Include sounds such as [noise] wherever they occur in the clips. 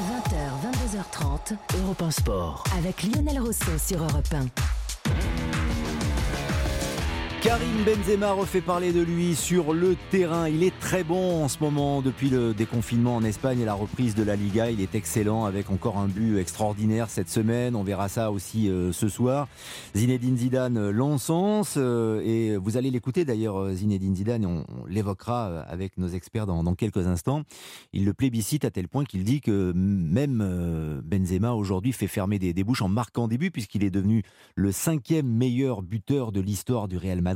20h, 22h30, Europe 1 Sport. Avec Lionel Rousseau sur Europe 1. Karim Benzema refait parler de lui sur le terrain. Il est très bon en ce moment depuis le déconfinement en Espagne et la reprise de la Liga. Il est excellent avec encore un but extraordinaire cette semaine. On verra ça aussi euh, ce soir. Zinedine Zidane euh, l'encense euh, et vous allez l'écouter d'ailleurs Zinedine Zidane. On, l'évoquera avec nos experts dans, dans, quelques instants. Il le plébiscite à tel point qu'il dit que même Benzema aujourd'hui fait fermer des, des bouches en marquant des buts puisqu'il est devenu le cinquième meilleur buteur de l'histoire du Real Madrid.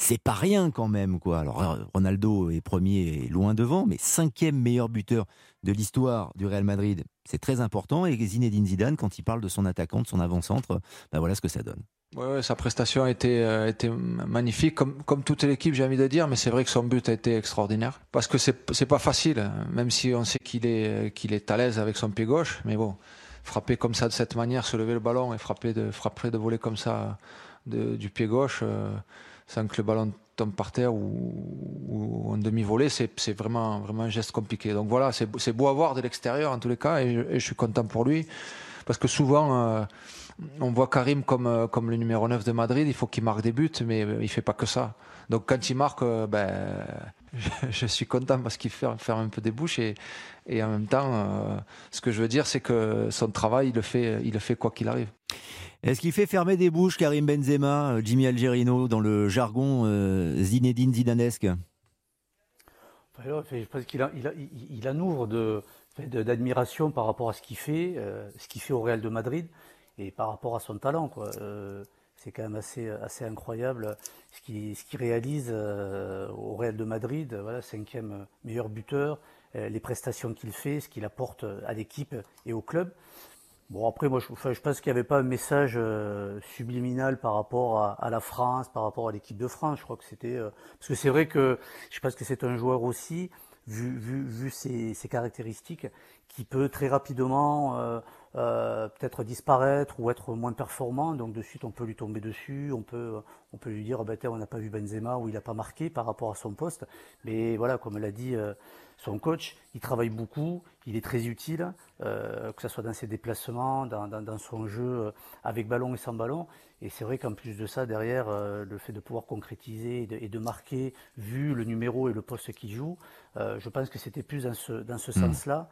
C'est pas rien quand même, quoi. Alors Ronaldo est premier et loin devant, mais cinquième meilleur buteur de l'histoire du Real Madrid, c'est très important. Et Zinedine Zidane, quand il parle de son attaquant, de son avant-centre, ben voilà ce que ça donne. Ouais, sa prestation a été, euh, été magnifique, comme, toute l'équipe, j'ai envie de dire, mais c'est vrai que son but a été extraordinaire. Parce que c'est pas facile, hein. même si on sait qu'il est, qu'il est à l'aise avec son pied gauche, mais bon, frapper comme ça de cette manière, se lever le ballon et frapper de, frapper de voler comme ça du pied gauche euh, sans que le ballon tombe par terre ou, en demi-volée, c'est vraiment, vraiment un geste compliqué. Donc voilà, c'est beau à voir de l'extérieur en tous les cas et, je suis content pour lui parce que souvent euh, on voit Karim comme, euh, comme le numéro 9 de Madrid, il faut qu'il marque des buts, mais il fait pas que ça. Donc quand il marque, ben, [laughs] je, suis content parce qu'il faire un peu des bouches et, et en même temps, ce que je veux dire, c'est que son travail, il le fait, il le fait quoi qu'il arrive. Est-ce qu'il fait fermer des bouches Karim Benzema, euh, Jimmy Algerino, dans le jargon euh, Zinedine Zidanesque? Je pense qu'il a, il en ouvre d'admiration par rapport à ce qu'il fait, euh, ce qu'il fait au Real de Madrid et par rapport à son talent. C'est quand même assez, assez incroyable ce qu'il réalise au Real de Madrid, voilà, cinquième meilleur buteur, les prestations qu'il fait, ce qu'il apporte à l'équipe et au club. Bon, après, moi, je, pense qu'il n'y avait pas un message euh, subliminal par rapport à, la France, par rapport à l'équipe de France. Je crois que c'était. Euh, parce que c'est vrai que je pense que c'est un joueur aussi, vu, ses, caractéristiques, qui peut très rapidement euh, euh, peut-être disparaître ou être moins performant. Donc de suite, on peut lui tomber dessus, on peut, on peut lui dire, oh, ben, on n'a pas vu Benzema ou il n'a pas marqué par rapport à son poste. Mais voilà, comme l'a dit euh, son coach, il travaille beaucoup, il est très utile, euh, que ce soit dans ses déplacements, dans, dans, son jeu avec ballon et sans ballon. Et c'est vrai qu'en plus de ça, derrière, le fait de pouvoir concrétiser et de, et de, marquer, vu le numéro et le poste qu'il joue, je pense que c'était plus dans ce, dans ce mmh. sens-là.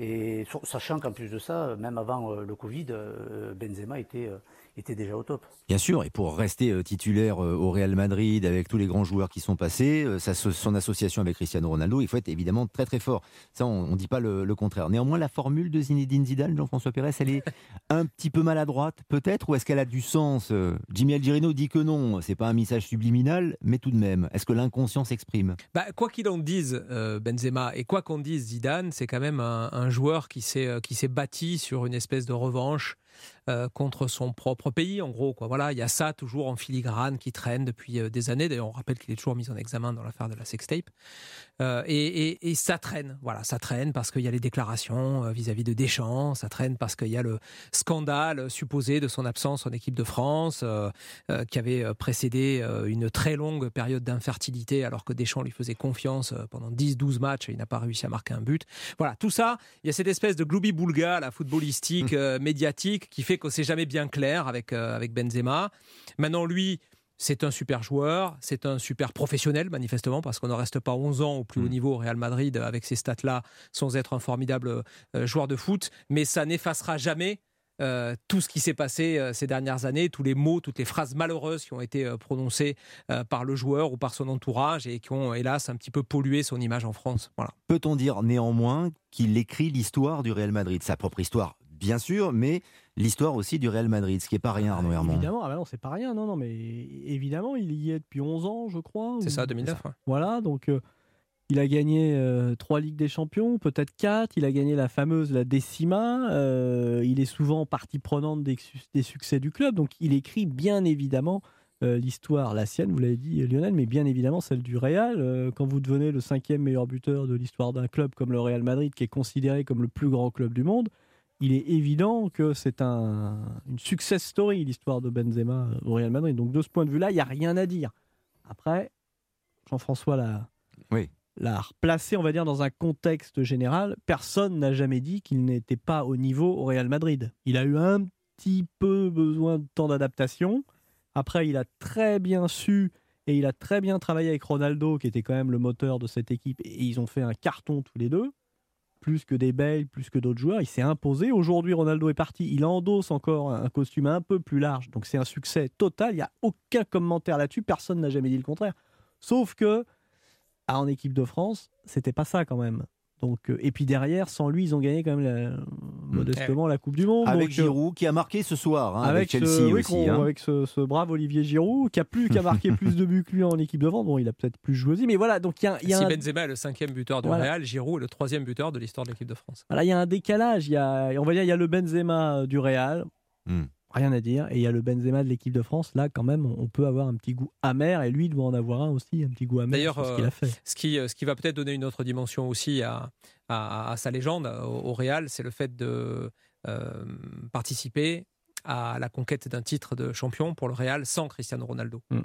Et sachant qu'en plus de ça, même avant euh, le Covid, euh, Benzema était euh, était déjà au top. Bien sûr, et pour rester titulaire au Real Madrid avec tous les grands joueurs qui sont passés, son association avec Cristiano Ronaldo, il faut être évidemment très très fort. Ça, on ne dit pas le, contraire. Néanmoins, la formule de Zinedine Zidane, Jean-François Pérez, elle est [laughs] un petit peu maladroite, peut-être, ou est-ce qu'elle a du sens Jimmy Algerino dit que non, c'est pas un message subliminal, mais tout de même, est-ce que l'inconscient s'exprime? Bah, Quoi qu'il en dise, Benzema, et quoi qu'on dise Zidane, c'est quand même un, un joueur qui s'est bâti sur une espèce de revanche euh, contre son propre pays, en gros. Quoi. Voilà, il y a ça toujours en filigrane qui traîne depuis euh, des années. D'ailleurs, on rappelle qu'il est toujours mis en examen dans l'affaire de la sextape. Euh, et, ça traîne, voilà, ça traîne parce qu'il y a les déclarations vis-à-vis de Deschamps, ça traîne parce qu'il y a le scandale supposé de son absence en équipe de France, qui avait précédé une très longue période d'infertilité, alors que Deschamps lui faisait confiance pendant 10-12 matchs et il n'a pas réussi à marquer un but. Voilà, tout ça, il y a cette espèce de gloubi-boulga, la footballistique, médiatique, qui fait que c'est jamais bien clair avec, euh, avec Benzema. Maintenant, lui, c'est un super joueur, c'est un super professionnel, manifestement, parce qu'on ne reste pas 11 ans au plus haut mm. niveau au Real Madrid avec ces stats-là, sans être un formidable euh, joueur de foot. Mais ça n'effacera jamais euh, tout ce qui s'est passé ces dernières années, tous les mots, toutes les phrases malheureuses qui ont été prononcées par le joueur ou par son entourage et qui ont, hélas, un petit peu pollué son image en France. Voilà. Peut-on dire néanmoins qu'il écrit l'histoire du Real Madrid, sa propre histoire bien sûr, mais l'histoire aussi du Real Madrid, ce qui n'est pas rien, Arnaud Herman. Évidemment, ah bah non, c'est pas rien, non, non, mais évidemment, il y est depuis 11 ans, je crois. C'est ça, 2009. Voilà, donc euh, il a gagné euh, trois Ligues des Champions, peut-être quatre. Il a gagné la fameuse la Décima. Euh, il est souvent partie prenante des, des, succès du club, donc il écrit bien évidemment l'histoire, la sienne, vous l'avez dit Lionel, mais bien évidemment celle du Real. quand vous devenez le cinquième meilleur buteur de l'histoire d'un club comme le Real Madrid, qui est considéré comme le plus grand club du monde, il est évident que c'est un, une success story, l'histoire de Benzema au Real Madrid. Donc de ce point de vue-là, il n'y a rien à dire. Après, Jean-François l'a oui. L'a replacé, on va dire, dans un contexte général. Personne n'a jamais dit qu'il n'était pas au niveau au Real Madrid. Il a eu un petit peu besoin de temps d'adaptation. Après, il a très bien su et il a très bien travaillé avec Ronaldo, qui était quand même le moteur de cette équipe. Et ils ont fait un carton tous les deux. Plus que des Bale, plus que d'autres joueurs. Il s'est imposé. Aujourd'hui, Ronaldo est parti. Il endosse encore un costume un peu plus large. Donc c'est un succès total. Il n'y a aucun commentaire là-dessus. Personne n'a jamais dit le contraire. Sauf que en équipe de France, c'était pas ça quand même. Donc, euh, et puis derrière, sans lui, ils ont gagné quand même la- modestement la Coupe du Monde. Avec Donc, euh, Giroud qui a marqué ce soir hein, avec, ce- Chelsea oui, aussi. hein. avec ce, ce brave Olivier Giroud qui a plus qui a marqué plus de buts que lui en équipe de France. Bon, il a peut-être plus joué aussi, mais voilà. Donc il y a, il y a Si un, Benzema est le cinquième buteur du Voilà. Real, Giroud est le troisième buteur de l'histoire de l'équipe de France. voilà, il y a un décalage. Il y a, on va dire, il y a le Benzema du Real. Hmm. Rien à dire. Et il y a le Benzema de l'équipe de France. Là, quand même, on peut avoir un petit goût amer. Et lui, il doit en avoir un aussi, un petit goût amer D'ailleurs, ce euh, qu'il a fait. Ce qui, ce qui va peut-être donner une autre dimension aussi à, à, à sa légende au, au Real, c'est le fait de euh, participer à la conquête d'un titre de champion pour le Real sans Cristiano Ronaldo. Mm.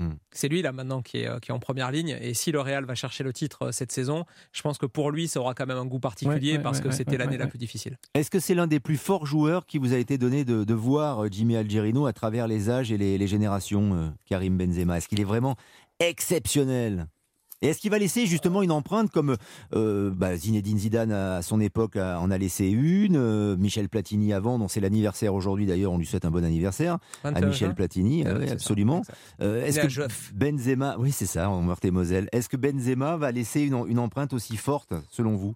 Mm. C'est lui là maintenant qui est, euh, qui est en première ligne et si le Real va chercher le titre euh, cette saison, je pense que pour lui ça aura quand même un goût particulier Ouais, ouais, parce ouais, que ouais, c'était ouais, l'année ouais, la plus difficile. Est-ce que c'est l'un des plus forts joueurs qui vous a été donné de, de voir euh, Jimmy Algerino à travers les âges et les, les générations, euh, Karim Benzema? Est-ce qu'il est vraiment exceptionnel? Et est-ce qu'il va laisser justement une empreinte comme euh, bah, Zinedine Zidane à son époque a- en a laissé une, euh, Michel Platini avant, dont c'est l'anniversaire aujourd'hui d'ailleurs, on lui souhaite un bon anniversaire à 21 Michel. Platini, Ah euh, oui, ça, absolument. Euh, est-ce que. Benzema, oui c'est ça, en Meurthe-et-Moselle, est-ce que Benzema va laisser une, une empreinte aussi forte selon vous?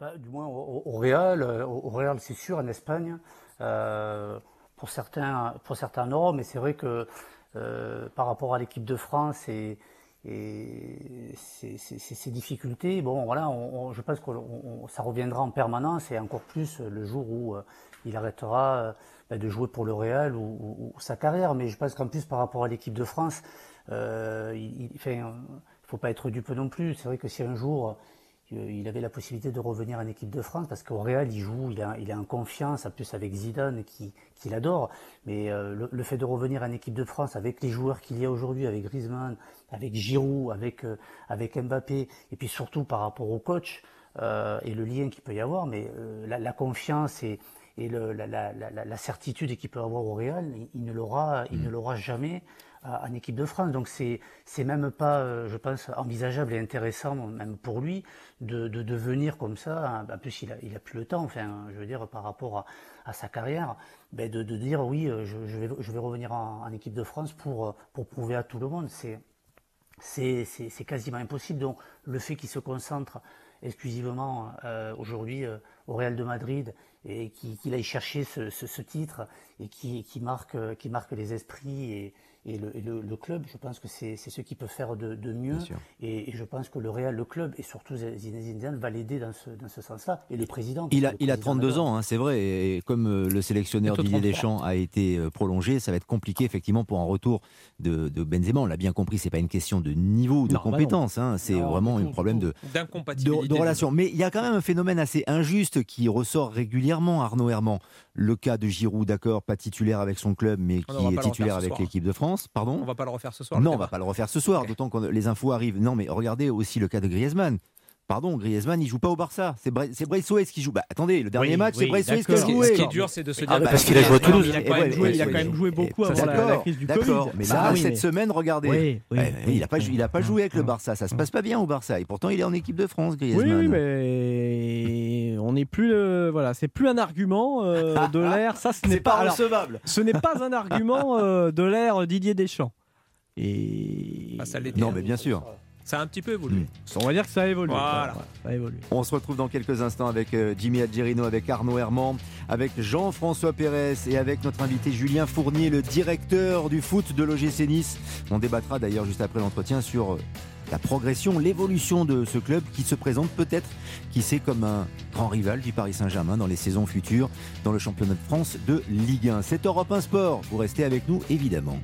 Bah, du moins au, au Real, au Real c'est sûr, en Espagne, euh, pour certains, pour certains non, mais c'est vrai que euh, par rapport à l'équipe de France et, et ses difficultés, bon voilà, je pense que ça reviendra en permanence et encore plus le jour où euh, il arrêtera euh, bah, de jouer pour le Real ou, sa carrière. Mais je pense qu'en plus par rapport à l'équipe de France, euh, il, euh, faut pas être dupe non plus. C'est vrai que si un jour il avait la possibilité de revenir en équipe de France parce qu'au Real il joue, il, a, il est en confiance, en plus avec Zidane qui, qui l'adore. Mais euh, le, le fait de revenir en équipe de France avec les joueurs qu'il y a aujourd'hui, avec Griezmann, avec Giroud, avec, euh, avec Mbappé, et puis surtout par rapport au coach euh, et le lien qu'il peut y avoir, mais la, la confiance et, et le- la, la- la- la certitude qu'il peut avoir au Real, il, il ne l'aura, il ne l'aura jamais en équipe de France. Donc c'est même pas, euh, je pense, envisageable et intéressant même pour lui de, de devenir comme ça. En plus, il a, il a plus le temps. Enfin, je veux dire par rapport à, sa carrière, ben, de, de dire oui, euh, je, vais je vais revenir en, équipe de France pour euh, pour prouver à tout le monde. C'est c'est c'est- quasiment impossible. Donc le fait qu'il se concentre exclusivement aujourd'hui au Real de Madrid et qu'il qu'il aille chercher ce, ce- ce titre et qui, qui marque qui marque les esprits et, et le, et le- le club, je pense que c'est c'est ce qu'il peut faire de, de mieux. Et, et je pense que le Real, le club et surtout Zinedine Zidane va l'aider dans ce, dans ce sens-là. Et le président. Il a, il a président 32 l'adore. ans, hein, c'est vrai. Et comme euh, le sélectionneur Didier 33. Deschamps a été euh, prolongé, ça va être compliqué effectivement pour un retour de, de Benzema. On l'a bien compris, c'est pas une question de niveau ou de Non, bah compétence. hein, c'est vraiment un problème de, D'incompatibilité. de, de relation. Mais il y a quand même un phénomène assez injuste qui ressort régulièrement, Arnaud Herman. Le cas de Giroud, d'accord, pas titulaire avec son club, mais va qui est titulaire avec l'équipe de France. Pardon On va pas le refaire ce soir. non, on débat. va pas le refaire ce soir, d'autant que les infos arrivent. Non, mais regardez aussi le cas de Griezmann. Pardon, Griezmann, il joue pas au Barça. C'est Bra- c'est Braithwaite qui joue. Bah, attendez, le dernier Oui, match, oui, c'est Braithwaite qui a. Ce qui, joué. ce qui est dur, c'est de se dire Ah, bah, que- parce qu'il a joué à Toulouse. Il a quand même joué, il a quand même joué beaucoup avant la, la crise du Covid. Mais là, Ah oui, cette mais- semaine, regardez. Oui, oui, Ouais, oui, il n'a pas, il a pas joué avec le Hum, Barça. Ça se hum. passe pas bien au Barça. Et pourtant, il est en équipe de France, Oui, Griezmann. oui, mais on n'est plus, euh, voilà, c'est plus un argument euh, [laughs] de l'ère. Ça, ce n'est pas, pas alors, recevable. ce n'est pas un argument [laughs] euh, de l'ère Didier Deschamps. Et Ah, ça. Non, mais bien sûr. Ça a un petit peu évolué. Hum. on va dire que ça a évolué. Voilà. Ça a évolué. On se retrouve dans quelques instants avec Jimmy Algerino, avec Arnaud Herman, avec Jean-François Pérez et avec notre invité Julien Fournier, le directeur du foot de l'OGC Nice. On débattra d'ailleurs juste après l'entretien sur la progression, l'évolution de ce club qui se présente peut-être, qui sait, comme un grand rival du Paris Saint-Germain dans les saisons futures dans le championnat de France de Ligue 1. C'est Europe 1 Sport. Vous restez avec nous évidemment.